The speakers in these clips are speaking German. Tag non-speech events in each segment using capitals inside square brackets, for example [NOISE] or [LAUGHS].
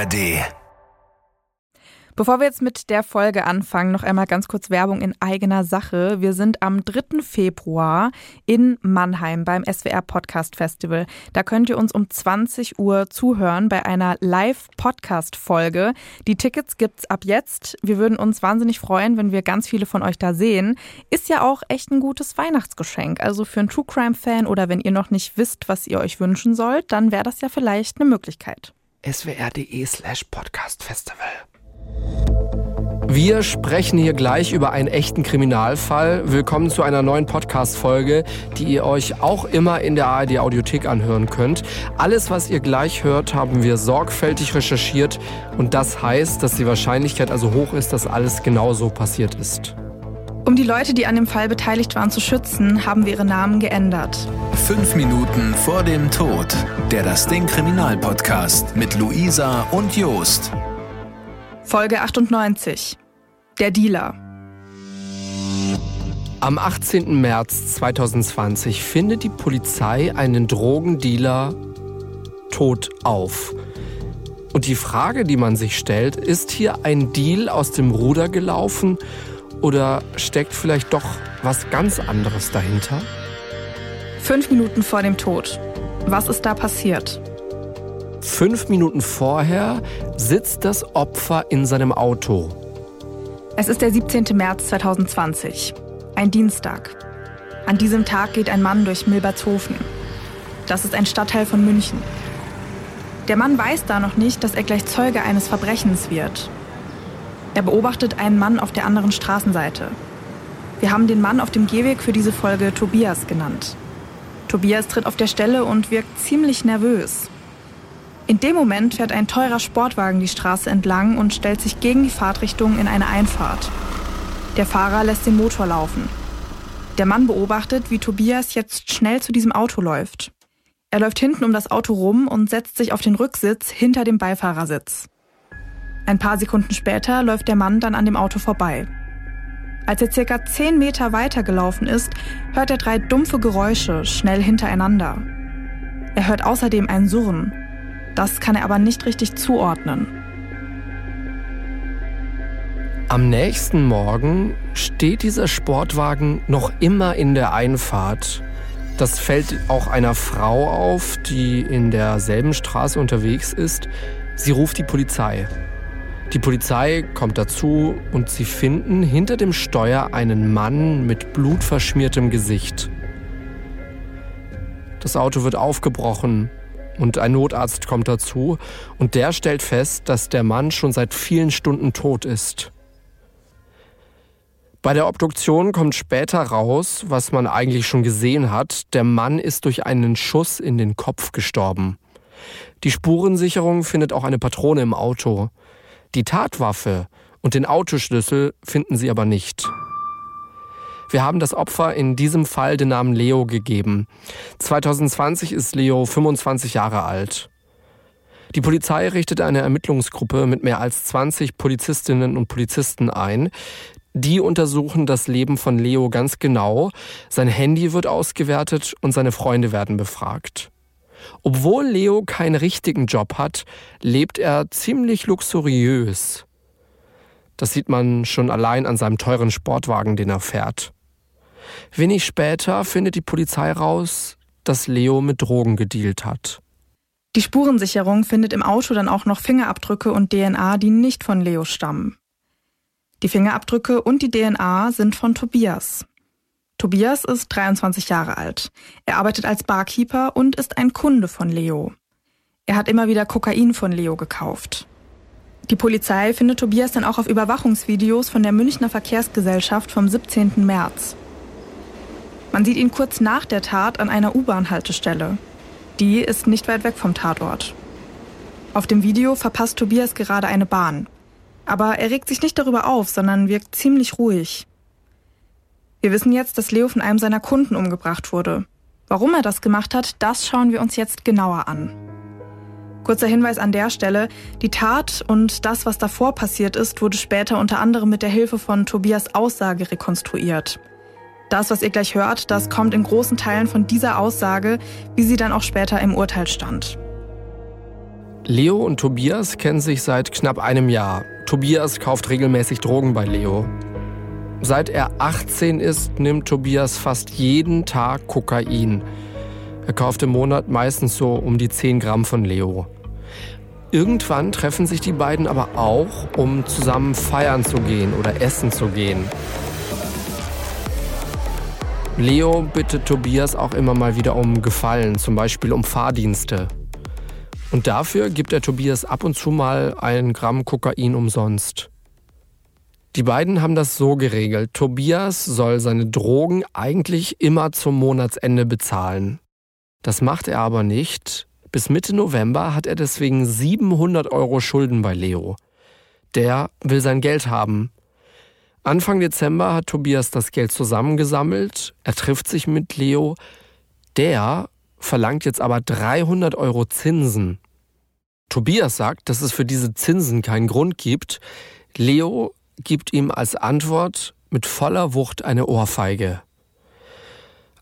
ARD. Bevor wir jetzt mit der Folge anfangen, noch einmal ganz kurz Werbung in eigener Sache. Wir sind am 3. Februar in Mannheim beim SWR Podcast Festival. Da könnt ihr uns um 20 Uhr zuhören bei einer Live-Podcast-Folge. Die Tickets gibt's ab jetzt. Wir würden uns wahnsinnig freuen, wenn wir ganz viele von euch da sehen. Ist ja auch echt ein gutes Weihnachtsgeschenk. Also für einen True Crime-Fan oder wenn ihr noch nicht wisst, was ihr euch wünschen sollt, dann wäre das ja vielleicht eine Möglichkeit. swr.de slash Podcast Festival. Wir sprechen hier gleich über einen echten Kriminalfall. Willkommen zu einer neuen Podcast-Folge, die ihr euch auch immer in der ARD Audiothek anhören könnt. Alles, was ihr gleich hört, haben wir sorgfältig recherchiert und das heißt, dass die Wahrscheinlichkeit also hoch ist, dass alles genau so passiert ist. Um die Leute, die an dem Fall beteiligt waren, zu schützen, haben wir ihre Namen geändert. Fünf Minuten vor dem Tod. Der Das Ding Kriminalpodcast mit Luisa und Jost. Folge 98. Der Dealer. Am 18. März 2020 findet die Polizei einen Drogendealer tot auf. Und die Frage, die man sich stellt, ist hier ein Deal aus dem Ruder gelaufen oder steckt vielleicht doch was ganz anderes dahinter? Fünf Minuten vor dem Tod. Was ist da passiert? Fünf Minuten vorher sitzt das Opfer in seinem Auto. Es ist der 17. März 2020, ein Dienstag. An diesem Tag geht ein Mann durch Milbertshofen. Das ist ein Stadtteil von München. Der Mann weiß da noch nicht, dass er gleich Zeuge eines Verbrechens wird. Er beobachtet einen Mann auf der anderen Straßenseite. Wir haben den Mann auf dem Gehweg für diese Folge Tobias genannt. Tobias tritt auf der Stelle und wirkt ziemlich nervös. In dem Moment fährt ein teurer Sportwagen die Straße entlang und stellt sich gegen die Fahrtrichtung in eine Einfahrt. Der Fahrer lässt den Motor laufen. Der Mann beobachtet, wie Tobias jetzt schnell zu diesem Auto läuft. Er läuft hinten um das Auto rum und setzt sich auf den Rücksitz hinter dem Beifahrersitz. Ein paar Sekunden später läuft der Mann dann an dem Auto vorbei. Als er circa zehn Meter weiter gelaufen ist, hört er drei dumpfe Geräusche schnell hintereinander. Er hört außerdem ein Surren. Das kann er aber nicht richtig zuordnen. Am nächsten Morgen steht dieser Sportwagen noch immer in der Einfahrt. Das fällt auch einer Frau auf, die in derselben Straße unterwegs ist. Sie ruft die Polizei. Die Polizei kommt dazu und sie finden hinter dem Steuer einen Mann mit blutverschmiertem Gesicht. Das Auto wird aufgebrochen und ein Notarzt kommt dazu und der stellt fest, dass der Mann schon seit vielen Stunden tot ist. Bei der Obduktion kommt später raus, was man eigentlich schon gesehen hat, der Mann ist durch einen Schuss in den Kopf gestorben. Die Spurensicherung findet auch eine Patrone im Auto. Die Tatwaffe und den Autoschlüssel finden sie aber nicht. Wir haben das Opfer in diesem Fall den Namen Leo gegeben. 2020 ist Leo 25 Jahre alt. Die Polizei richtet eine Ermittlungsgruppe mit mehr als 20 Polizistinnen und Polizisten ein. Die untersuchen das Leben von Leo ganz genau. Sein Handy wird ausgewertet und seine Freunde werden befragt. Obwohl Leo keinen richtigen Job hat, lebt er ziemlich luxuriös. Das sieht man schon allein an seinem teuren Sportwagen, den er fährt. Wenig später findet die Polizei raus, dass Leo mit Drogen gedealt hat. Die Spurensicherung findet im Auto dann auch noch Fingerabdrücke und DNA, die nicht von Leo stammen. Die Fingerabdrücke und die DNA sind von Tobias. Tobias ist 23 Jahre alt. Er arbeitet als Barkeeper und ist ein Kunde von Leo. Er hat immer wieder Kokain von Leo gekauft. Die Polizei findet Tobias dann auch auf Überwachungsvideos von der Münchner Verkehrsgesellschaft vom 17. März. Man sieht ihn kurz nach der Tat an einer U-Bahn-Haltestelle. Die ist nicht weit weg vom Tatort. Auf dem Video verpasst Tobias gerade eine Bahn. Aber er regt sich nicht darüber auf, sondern wirkt ziemlich ruhig. Wir wissen jetzt, dass Leo von einem seiner Kunden umgebracht wurde. Warum er das gemacht hat, das schauen wir uns jetzt genauer an. Kurzer Hinweis an der Stelle, die Tat und das, was davor passiert ist, wurde später unter anderem mit der Hilfe von Tobias Aussage rekonstruiert. Das, was ihr gleich hört, das kommt in großen Teilen von dieser Aussage, wie sie dann auch später im Urteil stand. Leo und Tobias kennen sich seit knapp einem Jahr. Tobias kauft regelmäßig Drogen bei Leo. Seit er 18 ist, nimmt Tobias fast jeden Tag Kokain. Er kauft im Monat meistens so um die 10 Gramm von Leo. Irgendwann treffen sich die beiden aber auch, um zusammen feiern zu gehen oder essen zu gehen. Leo bittet Tobias auch immer mal wieder um Gefallen, zum Beispiel um Fahrdienste. Und dafür gibt er Tobias ab und zu mal ein Gramm Kokain umsonst. Die beiden haben das so geregelt. Tobias soll seine Drogen eigentlich immer zum Monatsende bezahlen. Das macht er aber nicht. Bis Mitte November hat er deswegen 700 Euro Schulden bei Leo. Der will sein Geld haben. Anfang Dezember hat Tobias das Geld zusammengesammelt. Er trifft sich mit Leo. Der verlangt jetzt aber 300 Euro Zinsen. Tobias sagt, dass es für diese Zinsen keinen Grund gibt. Leo gibt ihm als Antwort mit voller Wucht eine Ohrfeige.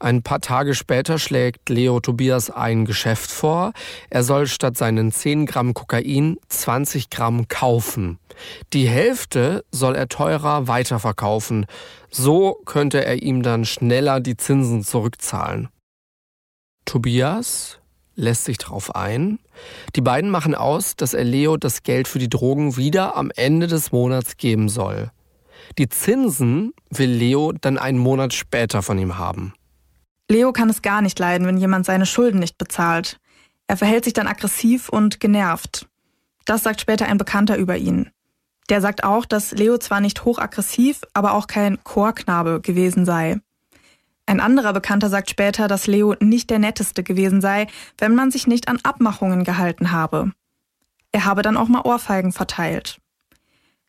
Ein paar Tage später schlägt Leo Tobias ein Geschäft vor. Er soll statt seinen 10 Gramm Kokain 20 Gramm kaufen. Die Hälfte soll er teurer weiterverkaufen. So könnte er ihm dann schneller die Zinsen zurückzahlen. Tobias lässt sich darauf ein. Die beiden machen aus, dass er Leo das Geld für die Drogen wieder am Ende des Monats geben soll. Die Zinsen will Leo dann einen Monat später von ihm haben. Leo kann es gar nicht leiden, wenn jemand seine Schulden nicht bezahlt. Er verhält sich dann aggressiv und genervt. Das sagt später ein Bekannter über ihn. Der sagt auch, dass Leo zwar nicht hochaggressiv, aber auch kein Chorknabe gewesen sei. Ein anderer Bekannter sagt später, dass Leo nicht der netteste gewesen sei, wenn man sich nicht an Abmachungen gehalten habe. Er habe dann auch mal Ohrfeigen verteilt.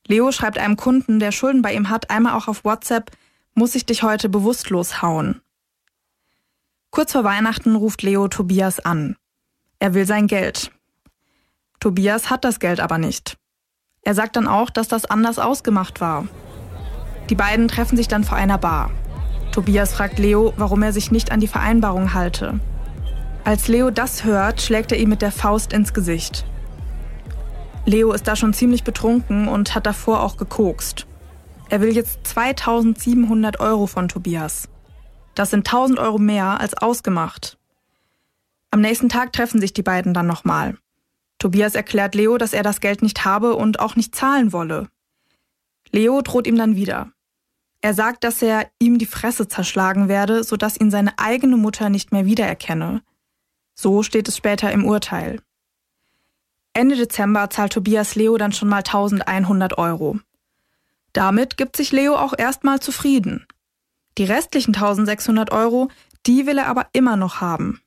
Leo schreibt einem Kunden, der Schulden bei ihm hat, einmal auch auf WhatsApp, muss ich dich heute bewusstlos hauen. Kurz vor Weihnachten ruft Leo Tobias an. Er will sein Geld. Tobias hat das Geld aber nicht. Er sagt dann auch, dass das anders ausgemacht war. Die beiden treffen sich dann vor einer Bar. Tobias fragt Leo, warum er sich nicht an die Vereinbarung halte. Als Leo das hört, schlägt er ihm mit der Faust ins Gesicht. Leo ist da schon ziemlich betrunken und hat davor auch gekokst. Er will jetzt 2700 Euro von Tobias. Das sind 1000 Euro mehr als ausgemacht. Am nächsten Tag treffen sich die beiden dann nochmal. Tobias erklärt Leo, dass er das Geld nicht habe und auch nicht zahlen wolle. Leo droht ihm dann wieder. Er sagt, dass er ihm die Fresse zerschlagen werde, sodass ihn seine eigene Mutter nicht mehr wiedererkenne. So steht es später im Urteil. Ende Dezember zahlt Tobias Leo dann schon mal 1100 Euro. Damit gibt sich Leo auch erstmal zufrieden. Die restlichen 1600 Euro, die will er aber immer noch haben.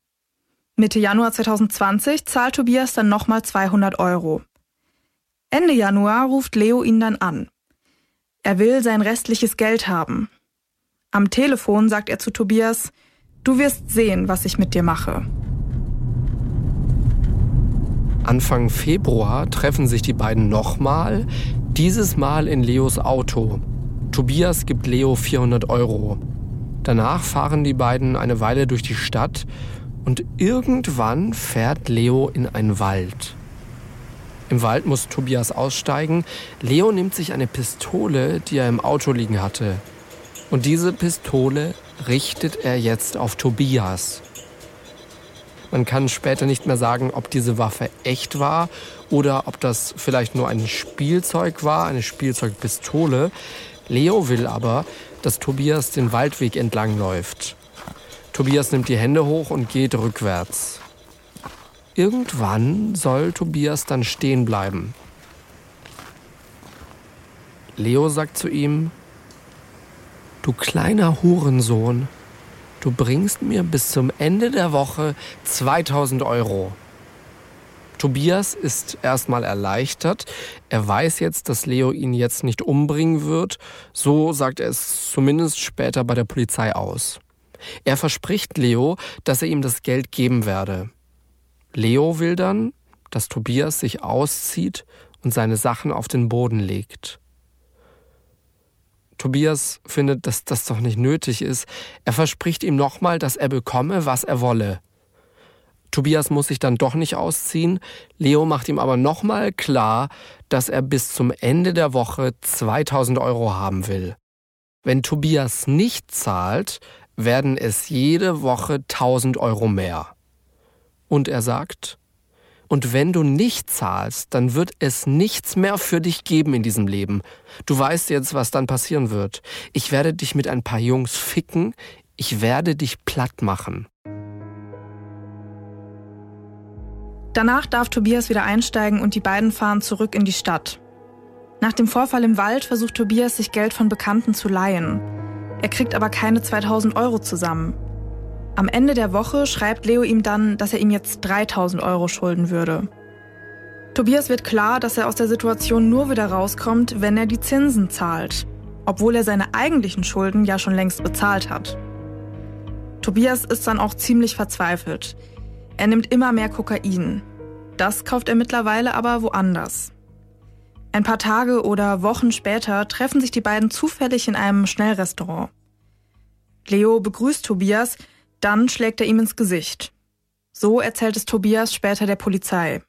Mitte Januar 2020 zahlt Tobias dann nochmal 200 Euro. Ende Januar ruft Leo ihn dann an. Er will sein restliches Geld haben. Am Telefon sagt er zu Tobias, du wirst sehen, was ich mit dir mache. Anfang Februar treffen sich die beiden nochmal, dieses Mal in Leos Auto. Tobias gibt Leo 400 Euro. Danach fahren die beiden eine Weile durch die Stadt und irgendwann fährt Leo in einen Wald. Im Wald muss Tobias aussteigen. Leo nimmt sich eine Pistole, die er im Auto liegen hatte. Und diese Pistole richtet er jetzt auf Tobias. Man kann später nicht mehr sagen, ob diese Waffe echt war oder ob das vielleicht nur ein Spielzeug war, eine Spielzeugpistole. Leo will aber, dass Tobias den Waldweg entlang läuft. Tobias nimmt die Hände hoch und geht rückwärts. Irgendwann soll Tobias dann stehen bleiben. Leo sagt zu ihm, Du kleiner Hurensohn, du bringst mir bis zum Ende der Woche 2000 Euro. Tobias ist erstmal erleichtert. Er weiß jetzt, dass Leo ihn jetzt nicht umbringen wird. So sagt er es zumindest später bei der Polizei aus. Er verspricht Leo, dass er ihm das Geld geben werde. Leo will dann, dass Tobias sich auszieht und seine Sachen auf den Boden legt. Tobias findet, dass das doch nicht nötig ist. Er verspricht ihm nochmal, dass er bekomme, was er wolle. Tobias muss sich dann doch nicht ausziehen. Leo macht ihm aber nochmal klar, dass er bis zum Ende der Woche 2000 Euro haben will. Wenn Tobias nicht zahlt, werden es jede Woche 1000 Euro mehr. Und er sagt, und wenn du nicht zahlst, dann wird es nichts mehr für dich geben in diesem Leben. Du weißt jetzt, was dann passieren wird. Ich werde dich mit ein paar Jungs ficken, ich werde dich platt machen. Danach darf Tobias wieder einsteigen und die beiden fahren zurück in die Stadt. Nach dem Vorfall im Wald versucht Tobias, sich Geld von Bekannten zu leihen. Er kriegt aber keine 2000 Euro zusammen. Am Ende der Woche schreibt Leo ihm dann, dass er ihm jetzt 3000 Euro schulden würde. Tobias wird klar, dass er aus der Situation nur wieder rauskommt, wenn er die Zinsen zahlt, obwohl er seine eigentlichen Schulden ja schon längst bezahlt hat. Tobias ist dann auch ziemlich verzweifelt. Er nimmt immer mehr Kokain. Das kauft er mittlerweile aber woanders. Ein paar Tage oder Wochen später treffen sich die beiden zufällig in einem Schnellrestaurant. Leo begrüßt Tobias, dann schlägt er ihm ins Gesicht. So erzählt es Tobias später der Polizei.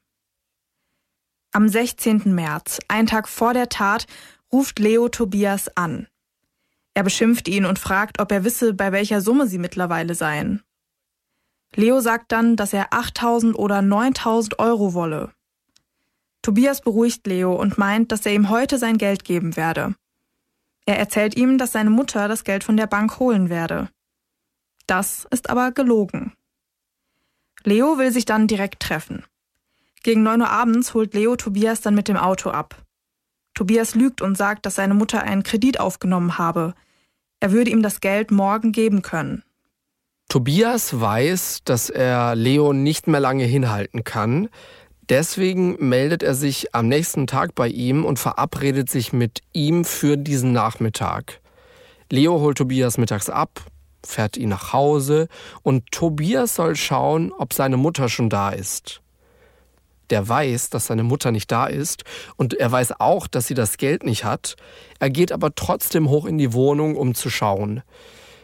Am 16. März, ein Tag vor der Tat, ruft Leo Tobias an. Er beschimpft ihn und fragt, ob er wisse, bei welcher Summe sie mittlerweile seien. Leo sagt dann, dass er 8000 oder 9000 Euro wolle. Tobias beruhigt Leo und meint, dass er ihm heute sein Geld geben werde. Er erzählt ihm, dass seine Mutter das Geld von der Bank holen werde. Das ist aber gelogen. Leo will sich dann direkt treffen. Gegen 9 Uhr abends holt Leo Tobias dann mit dem Auto ab. Tobias lügt und sagt, dass seine Mutter einen Kredit aufgenommen habe. Er würde ihm das Geld morgen geben können. Tobias weiß, dass er Leo nicht mehr lange hinhalten kann. Deswegen meldet er sich am nächsten Tag bei ihm und verabredet sich mit ihm für diesen Nachmittag. Leo holt Tobias mittags ab, fährt ihn nach Hause und Tobias soll schauen, ob seine Mutter schon da ist. Der weiß, dass seine Mutter nicht da ist und er weiß auch, dass sie das Geld nicht hat. Er geht aber trotzdem hoch in die Wohnung, um zu schauen.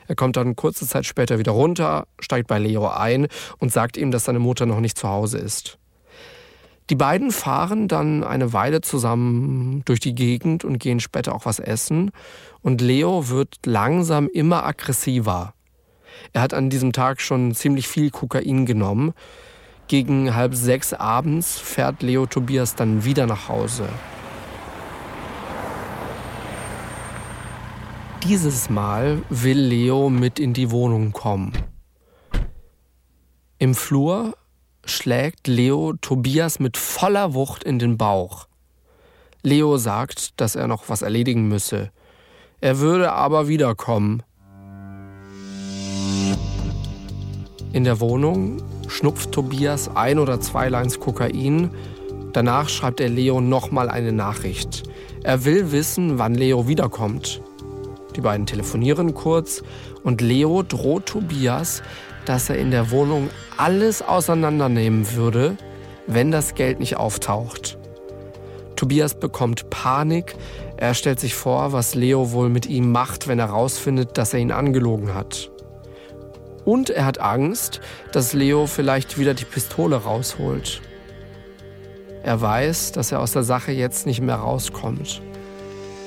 Er kommt dann kurze Zeit später wieder runter, steigt bei Leo ein und sagt ihm, dass seine Mutter noch nicht zu Hause ist. Die beiden fahren dann eine Weile zusammen durch die Gegend und gehen später auch was essen. Und Leo wird langsam immer aggressiver. Er hat an diesem Tag schon ziemlich viel Kokain genommen. Gegen halb sechs abends fährt Leo Tobias dann wieder nach Hause. Dieses Mal will Leo mit in die Wohnung kommen. Im Flur schlägt Leo Tobias mit voller Wucht in den Bauch. Leo sagt, dass er noch was erledigen müsse. Er würde aber wiederkommen. In der Wohnung schnupft Tobias ein oder zwei Lines Kokain. Danach schreibt er Leo nochmal eine Nachricht. Er will wissen, wann Leo wiederkommt. Die beiden telefonieren kurz und Leo droht Tobias, dass er in der Wohnung alles auseinandernehmen würde, wenn das Geld nicht auftaucht. Tobias bekommt Panik. Er stellt sich vor, was Leo wohl mit ihm macht, wenn er herausfindet, dass er ihn angelogen hat. Und er hat Angst, dass Leo vielleicht wieder die Pistole rausholt. Er weiß, dass er aus der Sache jetzt nicht mehr rauskommt.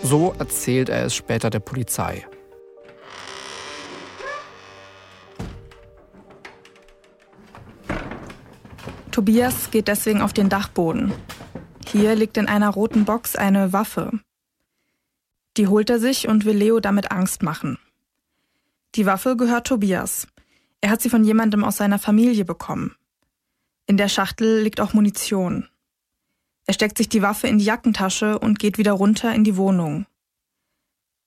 So erzählt er es später der Polizei. Tobias geht deswegen auf den Dachboden. Hier liegt in einer roten Box eine Waffe. Die holt er sich und will Leo damit Angst machen. Die Waffe gehört Tobias. Er hat sie von jemandem aus seiner Familie bekommen. In der Schachtel liegt auch Munition. Er steckt sich die Waffe in die Jackentasche und geht wieder runter in die Wohnung.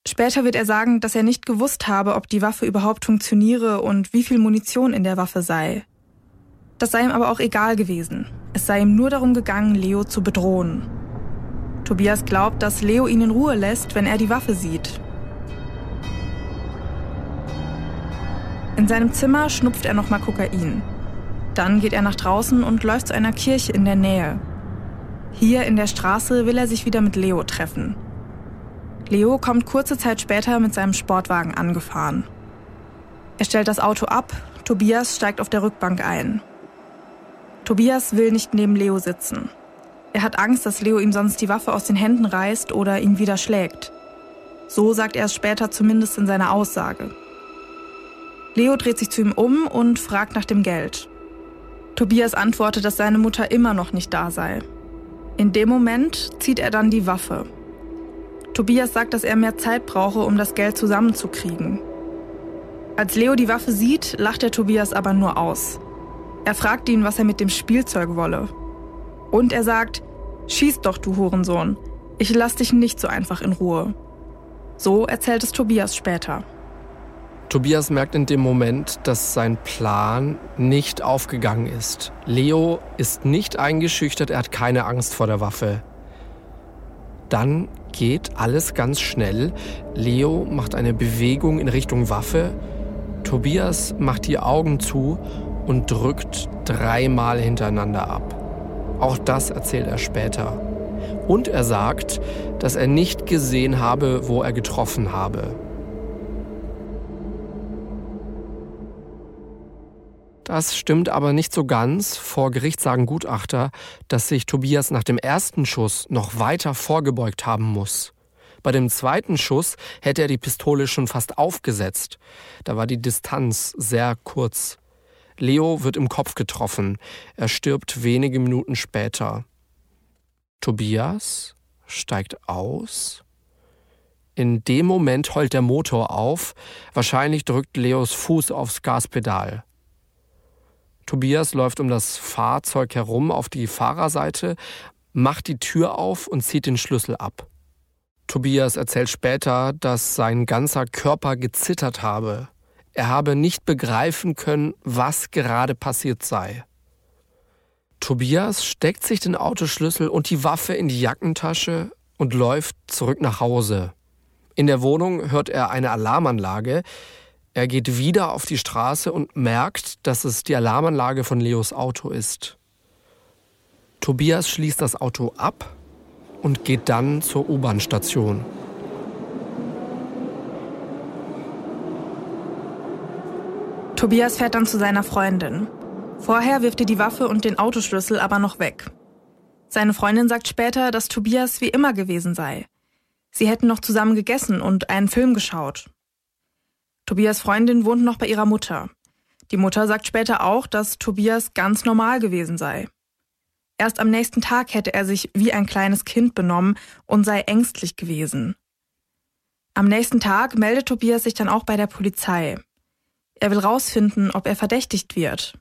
Später wird er sagen, dass er nicht gewusst habe, ob die Waffe überhaupt funktioniere und wie viel Munition in der Waffe sei. Das sei ihm aber auch egal gewesen. Es sei ihm nur darum gegangen, Leo zu bedrohen. Tobias glaubt, dass Leo ihn in Ruhe lässt, wenn er die Waffe sieht. In seinem Zimmer schnupft er nochmal Kokain. Dann geht er nach draußen und läuft zu einer Kirche in der Nähe. Hier in der Straße will er sich wieder mit Leo treffen. Leo kommt kurze Zeit später mit seinem Sportwagen angefahren. Er stellt das Auto ab, Tobias steigt auf der Rückbank ein. Tobias will nicht neben Leo sitzen. Er hat Angst, dass Leo ihm sonst die Waffe aus den Händen reißt oder ihn wieder schlägt. So sagt er es später zumindest in seiner Aussage. Leo dreht sich zu ihm um und fragt nach dem Geld. Tobias antwortet, dass seine Mutter immer noch nicht da sei. In dem Moment zieht er dann die Waffe. Tobias sagt, dass er mehr Zeit brauche, um das Geld zusammenzukriegen. Als Leo die Waffe sieht, lacht er Tobias aber nur aus. Er fragt ihn, was er mit dem Spielzeug wolle. Und er sagt, schieß doch, du Hurensohn. Ich lass dich nicht so einfach in Ruhe. So erzählt es Tobias später. Tobias merkt in dem Moment, dass sein Plan nicht aufgegangen ist. Leo ist nicht eingeschüchtert, er hat keine Angst vor der Waffe. Dann geht alles ganz schnell. Leo macht eine Bewegung in Richtung Waffe. Tobias macht die Augen zu und drückt dreimal hintereinander ab. Auch das erzählt er später. Und er sagt, dass er nicht gesehen habe, wo er getroffen habe. Das stimmt aber nicht so ganz. Vor Gericht sagen Gutachter, dass sich Tobias nach dem ersten Schuss noch weiter vorgebeugt haben muss. Bei dem zweiten Schuss hätte er die Pistole schon fast aufgesetzt. Da war die Distanz sehr kurz. Leo wird im Kopf getroffen. Er stirbt wenige Minuten später. Tobias steigt aus. In dem Moment heult der Motor auf. Wahrscheinlich drückt Leos Fuß aufs Gaspedal. Tobias läuft um das Fahrzeug herum auf die Fahrerseite, macht die Tür auf und zieht den Schlüssel ab. Tobias erzählt später, dass sein ganzer Körper gezittert habe. Er habe nicht begreifen können, was gerade passiert sei. Tobias steckt sich den Autoschlüssel und die Waffe in die Jackentasche und läuft zurück nach Hause. In der Wohnung hört er eine Alarmanlage, er geht wieder auf die Straße und merkt, dass es die Alarmanlage von Leos Auto ist. Tobias schließt das Auto ab und geht dann zur U-Bahn-Station. Tobias fährt dann zu seiner Freundin. Vorher wirft er die Waffe und den Autoschlüssel aber noch weg. Seine Freundin sagt später, dass Tobias wie immer gewesen sei. Sie hätten noch zusammen gegessen und einen Film geschaut. Tobias Freundin wohnt noch bei ihrer Mutter. Die Mutter sagt später auch, dass Tobias ganz normal gewesen sei. Erst am nächsten Tag hätte er sich wie ein kleines Kind benommen und sei ängstlich gewesen. Am nächsten Tag meldet Tobias sich dann auch bei der Polizei. Er will rausfinden, ob er verdächtigt wird.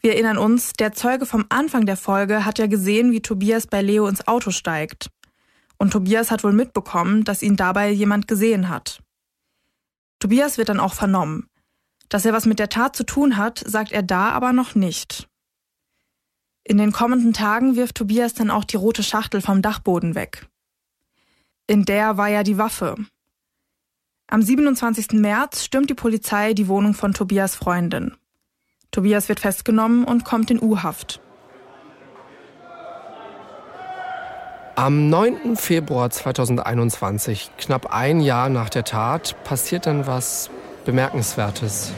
Wir erinnern uns, der Zeuge vom Anfang der Folge hat ja gesehen, wie Tobias bei Leo ins Auto steigt. Und Tobias hat wohl mitbekommen, dass ihn dabei jemand gesehen hat. Tobias wird dann auch vernommen. Dass er was mit der Tat zu tun hat, sagt er da aber noch nicht. In den kommenden Tagen wirft Tobias dann auch die rote Schachtel vom Dachboden weg. In der war ja die Waffe. Am 27. März stürmt die Polizei die Wohnung von Tobias Freundin. Tobias wird festgenommen und kommt in U-Haft. Am 9. Februar 2021, knapp ein Jahr nach der Tat, passiert dann was Bemerkenswertes.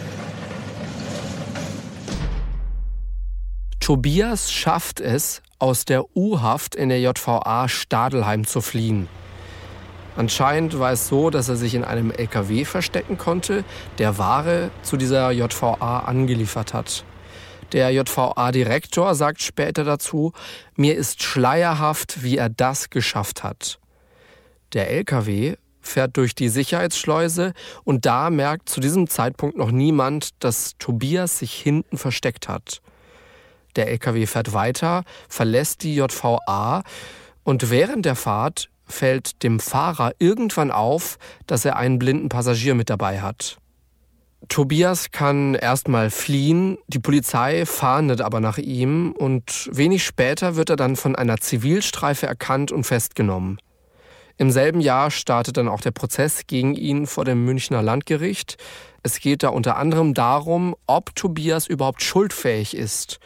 Tobias schafft es, aus der U-Haft in der JVA Stadelheim zu fliehen. Anscheinend war es so, dass er sich in einem LKW verstecken konnte, der Ware zu dieser JVA angeliefert hat. Der JVA-Direktor sagt später dazu, mir ist schleierhaft, wie er das geschafft hat. Der LKW fährt durch die Sicherheitsschleuse und da merkt zu diesem Zeitpunkt noch niemand, dass Tobias sich hinten versteckt hat. Der LKW fährt weiter, verlässt die JVA und während der Fahrt fällt dem Fahrer irgendwann auf, dass er einen blinden Passagier mit dabei hat. Tobias kann erstmal fliehen, die Polizei fahndet aber nach ihm und wenig später wird er dann von einer Zivilstreife erkannt und festgenommen. Im selben Jahr startet dann auch der Prozess gegen ihn vor dem Münchner Landgericht. Es geht da unter anderem darum, ob Tobias überhaupt schuldfähig ist.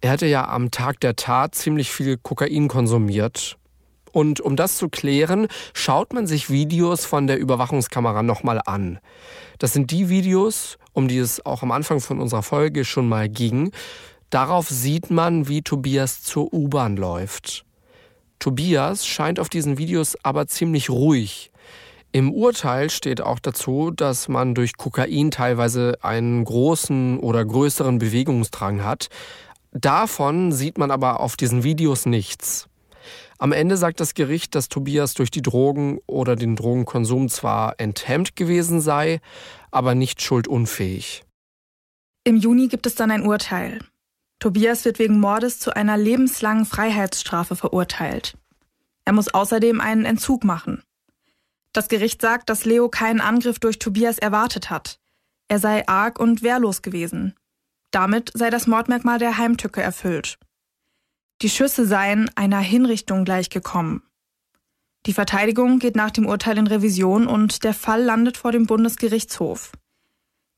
Er hatte ja am Tag der Tat ziemlich viel Kokain konsumiert. Und um das zu klären, schaut man sich Videos von der Überwachungskamera nochmal an. Das sind die Videos, um die es auch am Anfang von unserer Folge schon mal ging. Darauf sieht man, wie Tobias zur U-Bahn läuft. Tobias scheint auf diesen Videos aber ziemlich ruhig. Im Urteil steht auch dazu, dass man durch Kokain teilweise einen großen oder größeren Bewegungsdrang hat. Davon sieht man aber auf diesen Videos nichts. Am Ende sagt das Gericht, dass Tobias durch die Drogen oder den Drogenkonsum zwar enthemmt gewesen sei, aber nicht schuldunfähig. Im Juni gibt es dann ein Urteil. Tobias wird wegen Mordes zu einer lebenslangen Freiheitsstrafe verurteilt. Er muss außerdem einen Entzug machen. Das Gericht sagt, dass Leo keinen Angriff durch Tobias erwartet hat. Er sei arg und wehrlos gewesen. Damit sei das Mordmerkmal der Heimtücke erfüllt. Die Schüsse seien einer Hinrichtung gleichgekommen. Die Verteidigung geht nach dem Urteil in Revision und der Fall landet vor dem Bundesgerichtshof.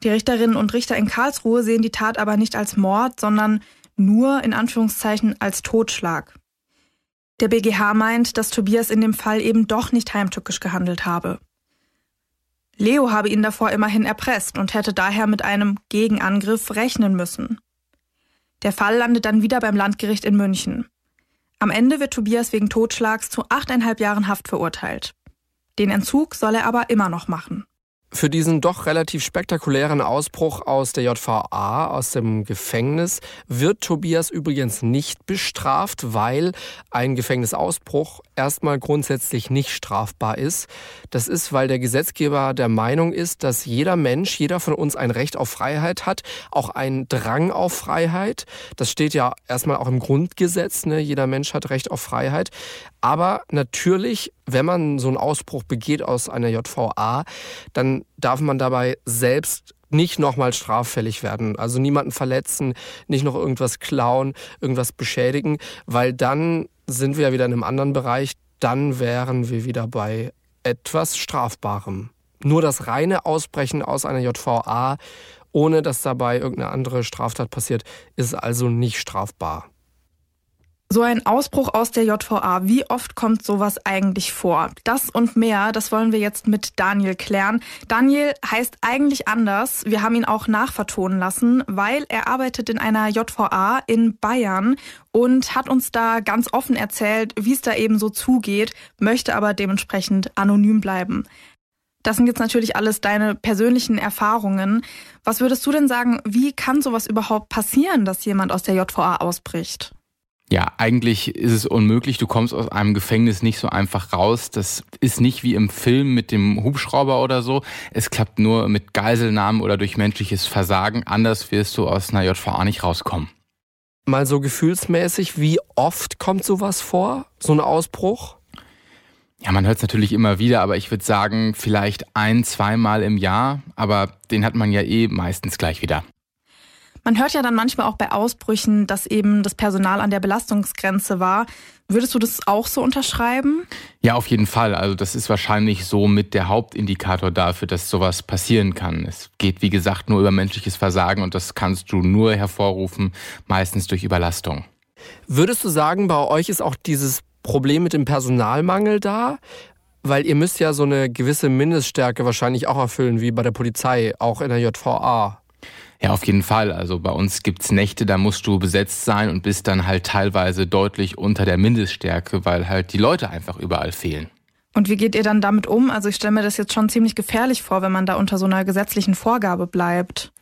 Die Richterinnen und Richter in Karlsruhe sehen die Tat aber nicht als Mord, sondern nur in Anführungszeichen als Totschlag. Der BGH meint, dass Tobias in dem Fall eben doch nicht heimtückisch gehandelt habe. Leo habe ihn davor immerhin erpresst und hätte daher mit einem Gegenangriff rechnen müssen. Der Fall landet dann wieder beim Landgericht in München. Am Ende wird Tobias wegen Totschlags zu achteinhalb Jahren Haft verurteilt. Den Entzug soll er aber immer noch machen. Für diesen doch relativ spektakulären Ausbruch aus der JVA, aus dem Gefängnis, wird Tobias übrigens nicht bestraft, weil ein Gefängnisausbruch erstmal grundsätzlich nicht strafbar ist. Das ist, weil der Gesetzgeber der Meinung ist, dass jeder Mensch, jeder von uns ein Recht auf Freiheit hat, auch einen Drang auf Freiheit. Das steht ja erstmal auch im Grundgesetz, ne? jeder Mensch hat Recht auf Freiheit. Aber natürlich, wenn man so einen Ausbruch begeht aus einer JVA, dann darf man dabei selbst nicht nochmal straffällig werden. Also niemanden verletzen, nicht noch irgendwas klauen, irgendwas beschädigen, weil dann sind wir ja wieder in einem anderen Bereich. Dann wären wir wieder bei etwas Strafbarem. Nur das reine Ausbrechen aus einer JVA, ohne dass dabei irgendeine andere Straftat passiert, ist also nicht strafbar. So ein Ausbruch aus der JVA, wie oft kommt sowas eigentlich vor? Das und mehr, das wollen wir jetzt mit Daniel klären. Daniel heißt eigentlich anders. Wir haben ihn auch nachvertonen lassen, weil er arbeitet in einer JVA in Bayern und hat uns da ganz offen erzählt, wie es da eben so zugeht, möchte aber dementsprechend anonym bleiben. Das sind jetzt natürlich alles deine persönlichen Erfahrungen. Was würdest du denn sagen, wie kann sowas überhaupt passieren, dass jemand aus der JVA ausbricht? Ja, eigentlich ist es unmöglich. Du kommst aus einem Gefängnis nicht so einfach raus. Das ist nicht wie im Film mit dem Hubschrauber oder so. Es klappt nur mit Geiselnahmen oder durch menschliches Versagen. Anders wirst du aus einer JVA nicht rauskommen. Mal so gefühlsmäßig, wie oft kommt sowas vor? So ein Ausbruch? Ja, man hört es natürlich immer wieder, aber ich würde sagen, vielleicht ein, zweimal im Jahr. Aber den hat man ja eh meistens gleich wieder. Man hört ja dann manchmal auch bei Ausbrüchen, dass eben das Personal an der Belastungsgrenze war. Würdest du das auch so unterschreiben? Ja, auf jeden Fall. Also das ist wahrscheinlich so mit der Hauptindikator dafür, dass sowas passieren kann. Es geht, wie gesagt, nur über menschliches Versagen und das kannst du nur hervorrufen, meistens durch Überlastung. Würdest du sagen, bei euch ist auch dieses Problem mit dem Personalmangel da? Weil ihr müsst ja so eine gewisse Mindeststärke wahrscheinlich auch erfüllen, wie bei der Polizei, auch in der JVA. Ja, auf jeden Fall. Also bei uns gibt's Nächte, da musst du besetzt sein und bist dann halt teilweise deutlich unter der Mindeststärke, weil halt die Leute einfach überall fehlen. Und wie geht ihr dann damit um? Also ich stelle mir das jetzt schon ziemlich gefährlich vor, wenn man da unter so einer gesetzlichen Vorgabe bleibt.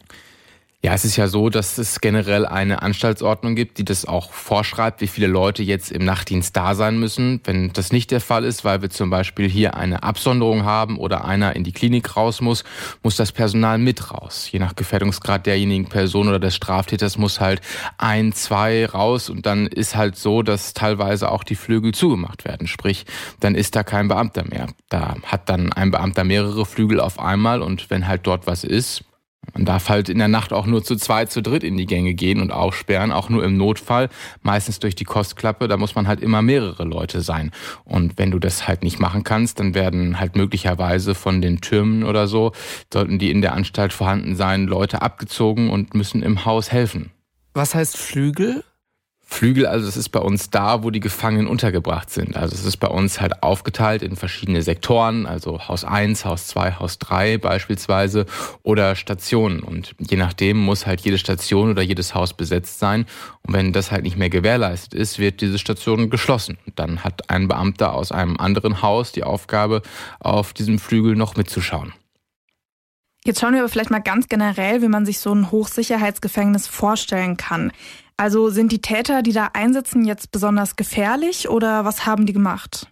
Ja, es ist ja so, dass es generell eine Anstaltsordnung gibt, die das auch vorschreibt, wie viele Leute jetzt im Nachtdienst da sein müssen. Wenn das nicht der Fall ist, weil wir zum Beispiel hier eine Absonderung haben oder einer in die Klinik raus muss, muss das Personal mit raus. Je nach Gefährdungsgrad derjenigen Person oder des Straftäters muss halt ein, zwei raus und dann ist halt so, dass teilweise auch die Flügel zugemacht werden. Sprich, dann ist da kein Beamter mehr. Da hat dann ein Beamter mehrere Flügel auf einmal und wenn halt dort was ist, man darf halt in der Nacht auch nur zu zweit, zu dritt in die Gänge gehen und aufsperren, auch nur im Notfall, meistens durch die Kostklappe, da muss man halt immer mehrere Leute sein. Und wenn du das halt nicht machen kannst, dann werden halt möglicherweise von den Türmen oder so, sollten die in der Anstalt vorhanden sein, Leute abgezogen und müssen im Haus helfen. Was heißt Flügel? Flügel, also das ist bei uns da, wo die Gefangenen untergebracht sind. Also es ist bei uns halt aufgeteilt in verschiedene Sektoren, also Haus 1, Haus 2, Haus 3 beispielsweise oder Stationen. Und je nachdem muss halt jede Station oder jedes Haus besetzt sein. Und wenn das halt nicht mehr gewährleistet ist, wird diese Station geschlossen. Dann hat ein Beamter aus einem anderen Haus die Aufgabe, auf diesem Flügel noch mitzuschauen. Jetzt schauen wir aber vielleicht mal ganz generell, wie man sich so ein Hochsicherheitsgefängnis vorstellen kann. Also sind die Täter, die da einsitzen, jetzt besonders gefährlich oder was haben die gemacht?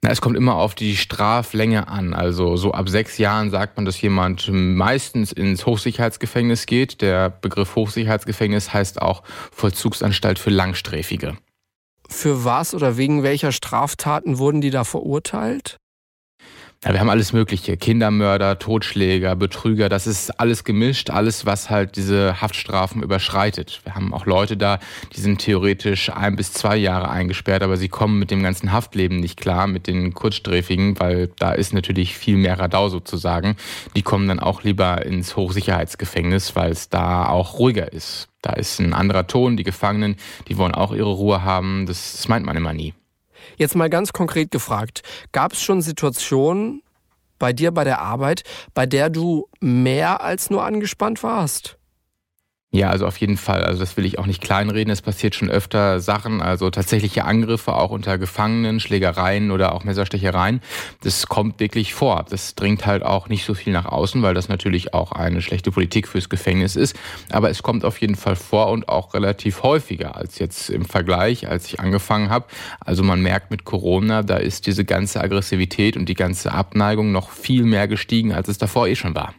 Na, es kommt immer auf die Straflänge an. Also so ab sechs Jahren sagt man, dass jemand meistens ins Hochsicherheitsgefängnis geht. Der Begriff Hochsicherheitsgefängnis heißt auch Vollzugsanstalt für Langsträfige. Für was oder wegen welcher Straftaten wurden die da verurteilt? Ja, wir haben alles Mögliche. Kindermörder, Totschläger, Betrüger, das ist alles gemischt, alles, was halt diese Haftstrafen überschreitet. Wir haben auch Leute da, die sind theoretisch ein bis zwei Jahre eingesperrt, aber sie kommen mit dem ganzen Haftleben nicht klar, mit den Kurzsträfigen, weil da ist natürlich viel mehr Radau sozusagen. Die kommen dann auch lieber ins Hochsicherheitsgefängnis, weil es da auch ruhiger ist. Da ist ein anderer Ton, die Gefangenen, die wollen auch ihre Ruhe haben. Das, das meint man immer nie. Jetzt mal ganz konkret gefragt, gab es schon Situationen bei dir bei der Arbeit, bei der du mehr als nur angespannt warst? Ja, also auf jeden Fall. Also das will ich auch nicht kleinreden. Es passiert schon öfter Sachen, also tatsächliche Angriffe auch unter Gefangenen, Schlägereien oder auch Messerstechereien. Das kommt wirklich vor. Das dringt halt auch nicht so viel nach außen, weil das natürlich auch eine schlechte Politik fürs Gefängnis ist. Aber es kommt auf jeden Fall vor und auch relativ häufiger als jetzt im Vergleich, als ich angefangen habe. Also man merkt mit Corona, da ist diese ganze Aggressivität und die ganze Abneigung noch viel mehr gestiegen, als es davor eh schon war.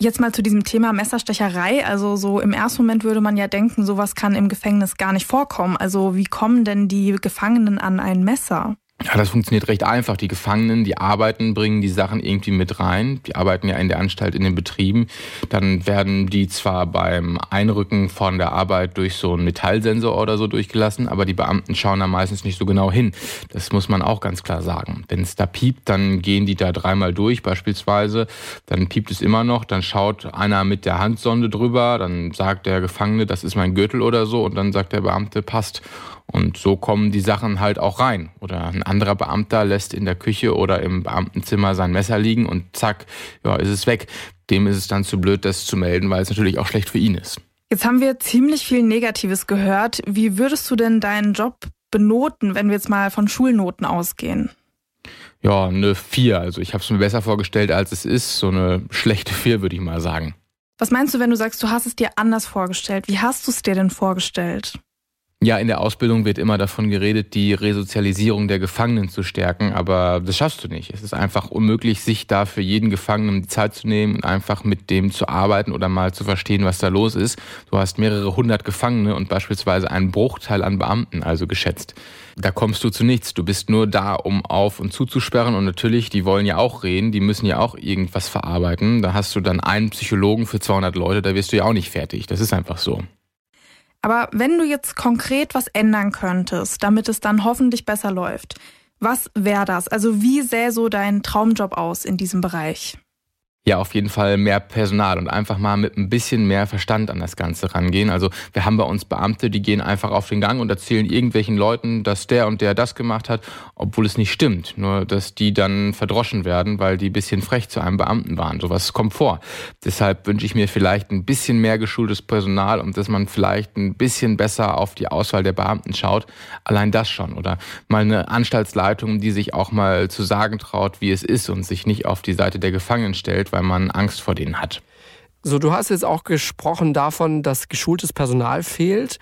Jetzt mal zu diesem Thema Messerstecherei. Also so im ersten Moment würde man ja denken, sowas kann im Gefängnis gar nicht vorkommen. Also wie kommen denn die Gefangenen an ein Messer? Ja, das funktioniert recht einfach. Die Gefangenen, die arbeiten, bringen die Sachen irgendwie mit rein. Die arbeiten ja in der Anstalt, in den Betrieben. Dann werden die zwar beim Einrücken von der Arbeit durch so einen Metallsensor oder so durchgelassen, aber die Beamten schauen da meistens nicht so genau hin. Das muss man auch ganz klar sagen. Wenn es da piept, dann gehen die da dreimal durch beispielsweise. Dann piept es immer noch. Dann schaut einer mit der Handsonde drüber. Dann sagt der Gefangene, das ist mein Gürtel oder so. Und dann sagt der Beamte, passt. Und so kommen die Sachen halt auch rein. Oder ein anderer Beamter lässt in der Küche oder im Beamtenzimmer sein Messer liegen und zack, ja, ist es weg. Dem ist es dann zu blöd, das zu melden, weil es natürlich auch schlecht für ihn ist. Jetzt haben wir ziemlich viel Negatives gehört. Wie würdest du denn deinen Job benoten, wenn wir jetzt mal von Schulnoten ausgehen? Ja, eine 4. Also ich habe es mir besser vorgestellt, als es ist. So eine schlechte 4, würde ich mal sagen. Was meinst du, wenn du sagst, du hast es dir anders vorgestellt? Wie hast du es dir denn vorgestellt? Ja, in der Ausbildung wird immer davon geredet, die Resozialisierung der Gefangenen zu stärken, aber das schaffst du nicht. Es ist einfach unmöglich, sich da für jeden Gefangenen die Zeit zu nehmen und einfach mit dem zu arbeiten oder mal zu verstehen, was da los ist. Du hast mehrere hundert Gefangene und beispielsweise einen Bruchteil an Beamten, also geschätzt. Da kommst du zu nichts. Du bist nur da, um auf und zuzusperren und natürlich, die wollen ja auch reden, die müssen ja auch irgendwas verarbeiten. Da hast du dann einen Psychologen für 200 Leute, da wirst du ja auch nicht fertig. Das ist einfach so. Aber wenn du jetzt konkret was ändern könntest, damit es dann hoffentlich besser läuft, was wäre das? Also wie sähe so dein Traumjob aus in diesem Bereich? Ja, auf jeden Fall mehr Personal und einfach mal mit ein bisschen mehr Verstand an das Ganze rangehen. Also wir haben bei uns Beamte, die gehen einfach auf den Gang und erzählen irgendwelchen Leuten, dass der und der das gemacht hat, obwohl es nicht stimmt. Nur, dass die dann verdroschen werden, weil die ein bisschen frech zu einem Beamten waren. Sowas kommt vor. Deshalb wünsche ich mir vielleicht ein bisschen mehr geschultes Personal und dass man vielleicht ein bisschen besser auf die Auswahl der Beamten schaut. Allein das schon. Oder mal eine Anstaltsleitung, die sich auch mal zu sagen traut, wie es ist und sich nicht auf die Seite der Gefangenen stellt, weil man Angst vor denen hat. So, du hast jetzt auch gesprochen davon, dass geschultes Personal fehlt.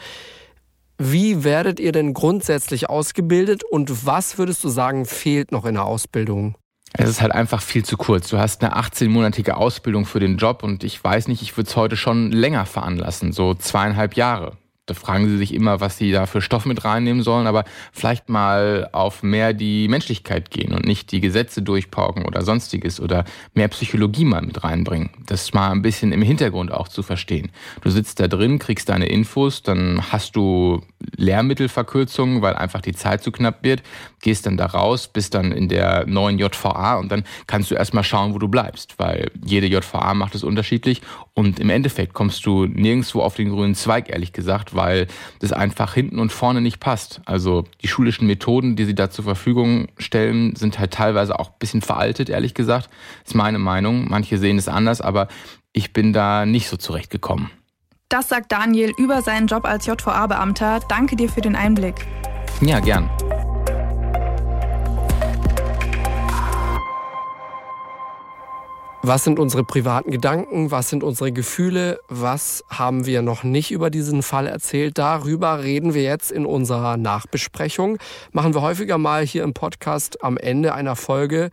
Wie werdet ihr denn grundsätzlich ausgebildet und was würdest du sagen, fehlt noch in der Ausbildung? Es ist halt einfach viel zu kurz. Du hast eine 18-monatige Ausbildung für den Job und ich weiß nicht, ich würde es heute schon länger veranlassen, so zweieinhalb Jahre da fragen sie sich immer, was sie da für Stoff mit reinnehmen sollen, aber vielleicht mal auf mehr die Menschlichkeit gehen und nicht die Gesetze durchpauken oder sonstiges oder mehr Psychologie mal mit reinbringen. Das mal ein bisschen im Hintergrund auch zu verstehen. Du sitzt da drin, kriegst deine Infos, dann hast du Lehrmittelverkürzungen, weil einfach die Zeit zu knapp wird, gehst dann da raus, bist dann in der neuen JVA und dann kannst du erstmal schauen, wo du bleibst, weil jede JVA macht es unterschiedlich und im Endeffekt kommst du nirgendwo auf den grünen Zweig, ehrlich gesagt, weil das einfach hinten und vorne nicht passt. Also die schulischen Methoden, die sie da zur Verfügung stellen, sind halt teilweise auch ein bisschen veraltet, ehrlich gesagt. Das ist meine Meinung. Manche sehen es anders, aber ich bin da nicht so zurechtgekommen. Das sagt Daniel über seinen Job als JVA-Beamter. Danke dir für den Einblick. Ja, gern. Was sind unsere privaten Gedanken? Was sind unsere Gefühle? Was haben wir noch nicht über diesen Fall erzählt? Darüber reden wir jetzt in unserer Nachbesprechung. Machen wir häufiger mal hier im Podcast am Ende einer Folge.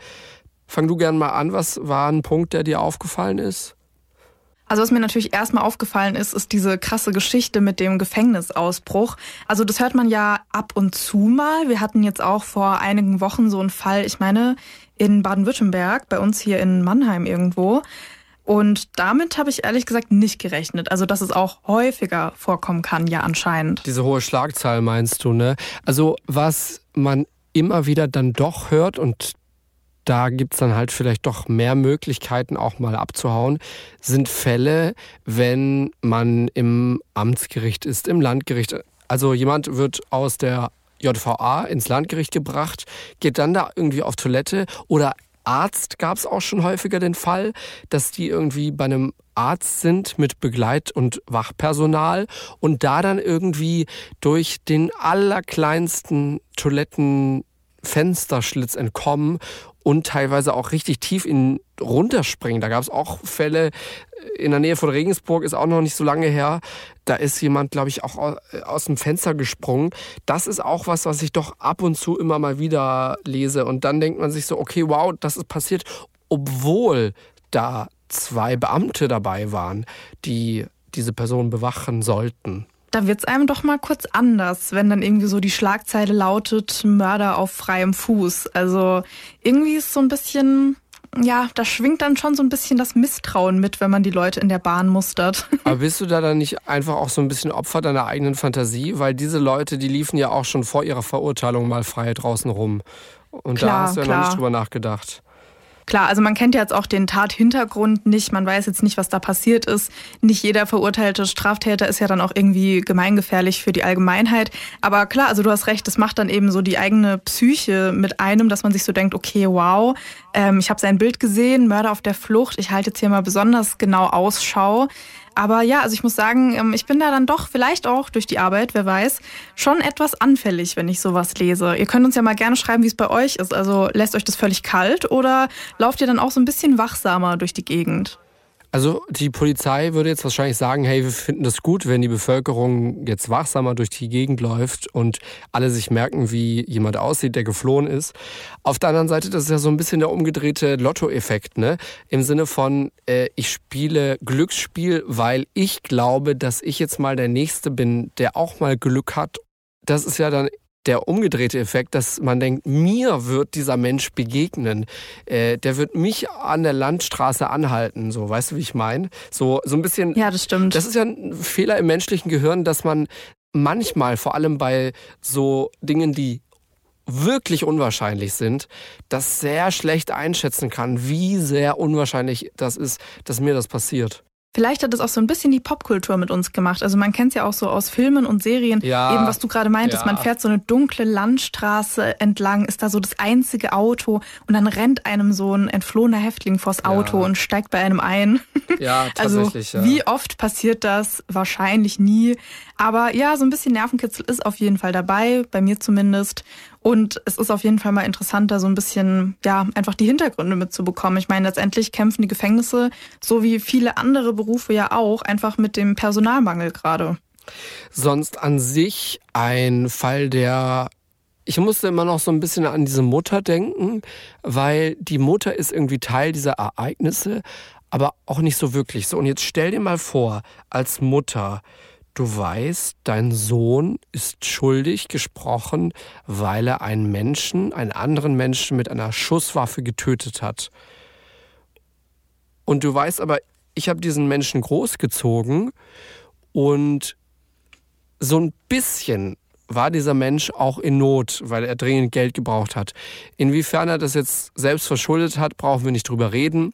Fang du gern mal an. Was war ein Punkt, der dir aufgefallen ist? Also was mir natürlich erstmal aufgefallen ist, ist diese krasse Geschichte mit dem Gefängnisausbruch. Also das hört man ja ab und zu mal. Wir hatten jetzt auch vor einigen Wochen so einen Fall, ich meine, in Baden-Württemberg, bei uns hier in Mannheim irgendwo. Und damit habe ich ehrlich gesagt nicht gerechnet. Also, dass es auch häufiger vorkommen kann, ja anscheinend. Diese hohe Schlagzahl meinst du, ne? Also, was man immer wieder dann doch hört und da gibt es dann halt vielleicht doch mehr Möglichkeiten, auch mal abzuhauen, sind Fälle, wenn man im Amtsgericht ist, im Landgericht. Also jemand wird aus der JVA ins Landgericht gebracht, geht dann da irgendwie auf Toilette oder Arzt gab es auch schon häufiger den Fall, dass die irgendwie bei einem Arzt sind mit Begleit- und Wachpersonal und da dann irgendwie durch den allerkleinsten Toilettenfensterschlitz entkommen und teilweise auch richtig tief in runterspringen. Da gab es auch Fälle in der Nähe von Regensburg, ist auch noch nicht so lange her. Da ist jemand, glaube ich, auch aus dem Fenster gesprungen. Das ist auch was, was ich doch ab und zu immer mal wieder lese. Und dann denkt man sich so, okay, wow, das ist passiert, obwohl da zwei Beamte dabei waren, die diese Person bewachen sollten da wird es einem doch mal kurz anders, wenn dann irgendwie so die Schlagzeile lautet Mörder auf freiem Fuß. Also irgendwie ist so ein bisschen, ja, da schwingt dann schon so ein bisschen das Misstrauen mit, wenn man die Leute in der Bahn mustert. [LAUGHS] Aber bist du da dann nicht einfach auch so ein bisschen Opfer deiner eigenen Fantasie? Weil diese Leute, die liefen ja auch schon vor ihrer Verurteilung mal frei draußen rum. Und klar, da hast du ja klar. noch nicht drüber nachgedacht. Klar, also man kennt ja jetzt auch den Tathintergrund nicht, man weiß jetzt nicht, was da passiert ist. Nicht jeder verurteilte Straftäter ist ja dann auch irgendwie gemeingefährlich für die Allgemeinheit. Aber klar, also du hast recht, das macht dann eben so die eigene Psyche mit einem, dass man sich so denkt, okay, wow, ähm, ich habe sein Bild gesehen, Mörder auf der Flucht, ich halte jetzt hier mal besonders genau Ausschau. Aber ja, also ich muss sagen, ähm, ich bin da dann doch vielleicht auch durch die Arbeit, wer weiß, schon etwas anfällig, wenn ich sowas lese. Ihr könnt uns ja mal gerne schreiben, wie es bei euch ist. Also lässt euch das völlig kalt oder lauft ihr dann auch so ein bisschen wachsamer durch die Gegend? Also die Polizei würde jetzt wahrscheinlich sagen, hey, wir finden das gut, wenn die Bevölkerung jetzt wachsamer durch die Gegend läuft und alle sich merken, wie jemand aussieht, der geflohen ist. Auf der anderen Seite, das ist ja so ein bisschen der umgedrehte Lotto-Effekt, ne? Im Sinne von, äh, ich spiele Glücksspiel, weil ich glaube, dass ich jetzt mal der Nächste bin, der auch mal Glück hat. Das ist ja dann der umgedrehte Effekt, dass man denkt, mir wird dieser Mensch begegnen. Äh, der wird mich an der Landstraße anhalten. So, weißt du, wie ich meine? So, so ein bisschen. Ja, das stimmt. Das ist ja ein Fehler im menschlichen Gehirn, dass man manchmal, vor allem bei so Dingen, die wirklich unwahrscheinlich sind, das sehr schlecht einschätzen kann, wie sehr unwahrscheinlich das ist, dass mir das passiert. Vielleicht hat es auch so ein bisschen die Popkultur mit uns gemacht. Also man kennt es ja auch so aus Filmen und Serien. Ja, Eben was du gerade meintest, ja. man fährt so eine dunkle Landstraße entlang, ist da so das einzige Auto und dann rennt einem so ein entflohener Häftling vors Auto ja. und steigt bei einem ein. Ja, [LAUGHS] also tatsächlich. Also wie oft passiert das? Wahrscheinlich nie. Aber ja, so ein bisschen Nervenkitzel ist auf jeden Fall dabei, bei mir zumindest. Und es ist auf jeden Fall mal interessant, da so ein bisschen, ja, einfach die Hintergründe mitzubekommen. Ich meine, letztendlich kämpfen die Gefängnisse, so wie viele andere Berufe ja auch, einfach mit dem Personalmangel gerade. Sonst an sich ein Fall, der ich musste immer noch so ein bisschen an diese Mutter denken, weil die Mutter ist irgendwie Teil dieser Ereignisse, aber auch nicht so wirklich so. Und jetzt stell dir mal vor, als Mutter, du weißt, dein Sohn ist schuldig gesprochen, weil er einen Menschen, einen anderen Menschen mit einer Schusswaffe getötet hat. Und du weißt aber, ich habe diesen Menschen großgezogen und so ein bisschen war dieser Mensch auch in Not, weil er dringend Geld gebraucht hat. Inwiefern er das jetzt selbst verschuldet hat, brauchen wir nicht drüber reden.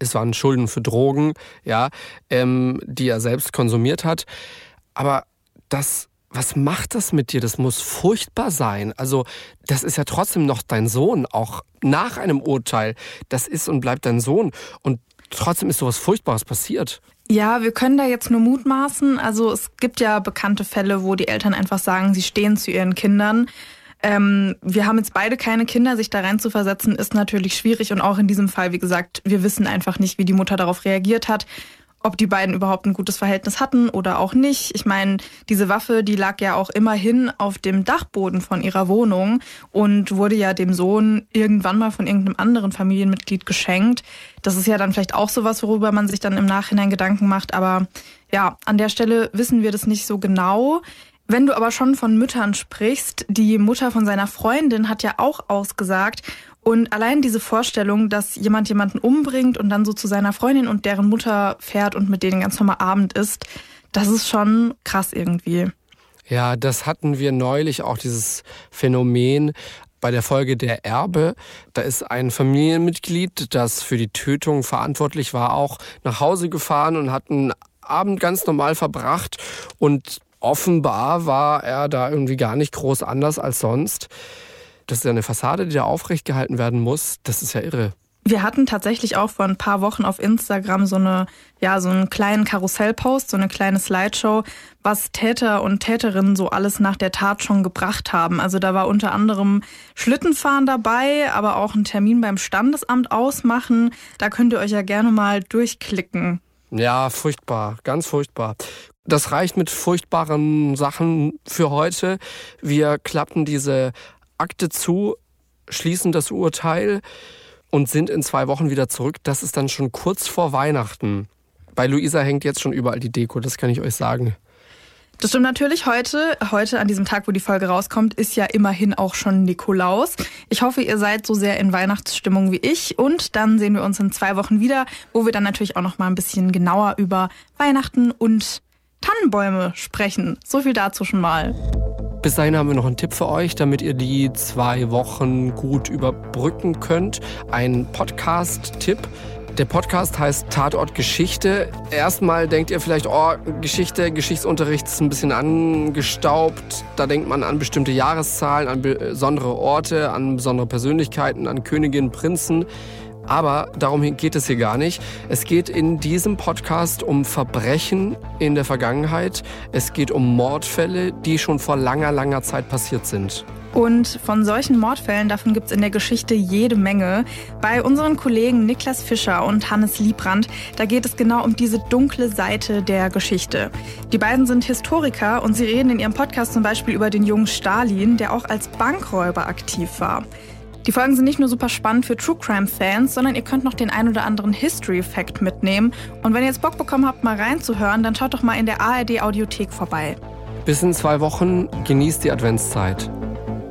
Es waren Schulden für Drogen, ja, ähm, die er selbst konsumiert hat. Aber das was macht das mit dir? Das muss furchtbar sein. Also, das ist ja trotzdem noch dein Sohn, auch nach einem Urteil. Das ist und bleibt dein Sohn. Und trotzdem ist sowas Furchtbares passiert. Ja, wir können da jetzt nur mutmaßen. Also, es gibt ja bekannte Fälle, wo die Eltern einfach sagen, sie stehen zu ihren Kindern. Ähm, wir haben jetzt beide keine Kinder, sich da rein zu versetzen, ist natürlich schwierig. Und auch in diesem Fall, wie gesagt, wir wissen einfach nicht, wie die Mutter darauf reagiert hat ob die beiden überhaupt ein gutes Verhältnis hatten oder auch nicht. Ich meine, diese Waffe, die lag ja auch immerhin auf dem Dachboden von ihrer Wohnung und wurde ja dem Sohn irgendwann mal von irgendeinem anderen Familienmitglied geschenkt. Das ist ja dann vielleicht auch sowas, worüber man sich dann im Nachhinein Gedanken macht. Aber ja, an der Stelle wissen wir das nicht so genau. Wenn du aber schon von Müttern sprichst, die Mutter von seiner Freundin hat ja auch ausgesagt, und allein diese Vorstellung, dass jemand jemanden umbringt und dann so zu seiner Freundin und deren Mutter fährt und mit denen ganz normal Abend isst, das ist schon krass irgendwie. Ja, das hatten wir neulich auch dieses Phänomen bei der Folge Der Erbe. Da ist ein Familienmitglied, das für die Tötung verantwortlich war, auch nach Hause gefahren und hat einen Abend ganz normal verbracht und offenbar war er da irgendwie gar nicht groß anders als sonst. Das ist ja eine Fassade, die da aufrecht gehalten werden muss. Das ist ja irre. Wir hatten tatsächlich auch vor ein paar Wochen auf Instagram so eine, ja, so einen kleinen Karussellpost, so eine kleine Slideshow, was Täter und Täterinnen so alles nach der Tat schon gebracht haben. Also da war unter anderem Schlittenfahren dabei, aber auch ein Termin beim Standesamt ausmachen. Da könnt ihr euch ja gerne mal durchklicken. Ja, furchtbar, ganz furchtbar. Das reicht mit furchtbaren Sachen für heute. Wir klappen diese Akte zu, schließen das Urteil und sind in zwei Wochen wieder zurück. Das ist dann schon kurz vor Weihnachten. Bei Luisa hängt jetzt schon überall die Deko, das kann ich euch sagen. Das stimmt natürlich heute. Heute, an diesem Tag, wo die Folge rauskommt, ist ja immerhin auch schon Nikolaus. Ich hoffe, ihr seid so sehr in Weihnachtsstimmung wie ich. Und dann sehen wir uns in zwei Wochen wieder, wo wir dann natürlich auch noch mal ein bisschen genauer über Weihnachten und Tannenbäume sprechen. So viel dazu schon mal. Bis dahin haben wir noch einen Tipp für euch, damit ihr die zwei Wochen gut überbrücken könnt. Ein Podcast-Tipp. Der Podcast heißt Tatort Geschichte. Erstmal denkt ihr vielleicht, oh, Geschichte, Geschichtsunterricht ist ein bisschen angestaubt. Da denkt man an bestimmte Jahreszahlen, an besondere Orte, an besondere Persönlichkeiten, an Königinnen, Prinzen. Aber darum geht es hier gar nicht. Es geht in diesem Podcast um Verbrechen in der Vergangenheit. Es geht um Mordfälle, die schon vor langer, langer Zeit passiert sind. Und von solchen Mordfällen, davon gibt es in der Geschichte jede Menge. Bei unseren Kollegen Niklas Fischer und Hannes Liebrand, da geht es genau um diese dunkle Seite der Geschichte. Die beiden sind Historiker und sie reden in ihrem Podcast zum Beispiel über den jungen Stalin, der auch als Bankräuber aktiv war. Die Folgen sind nicht nur super spannend für True Crime Fans, sondern ihr könnt noch den ein oder anderen History Fact mitnehmen. Und wenn ihr jetzt Bock bekommen habt, mal reinzuhören, dann schaut doch mal in der ARD Audiothek vorbei. Bis in zwei Wochen genießt die Adventszeit.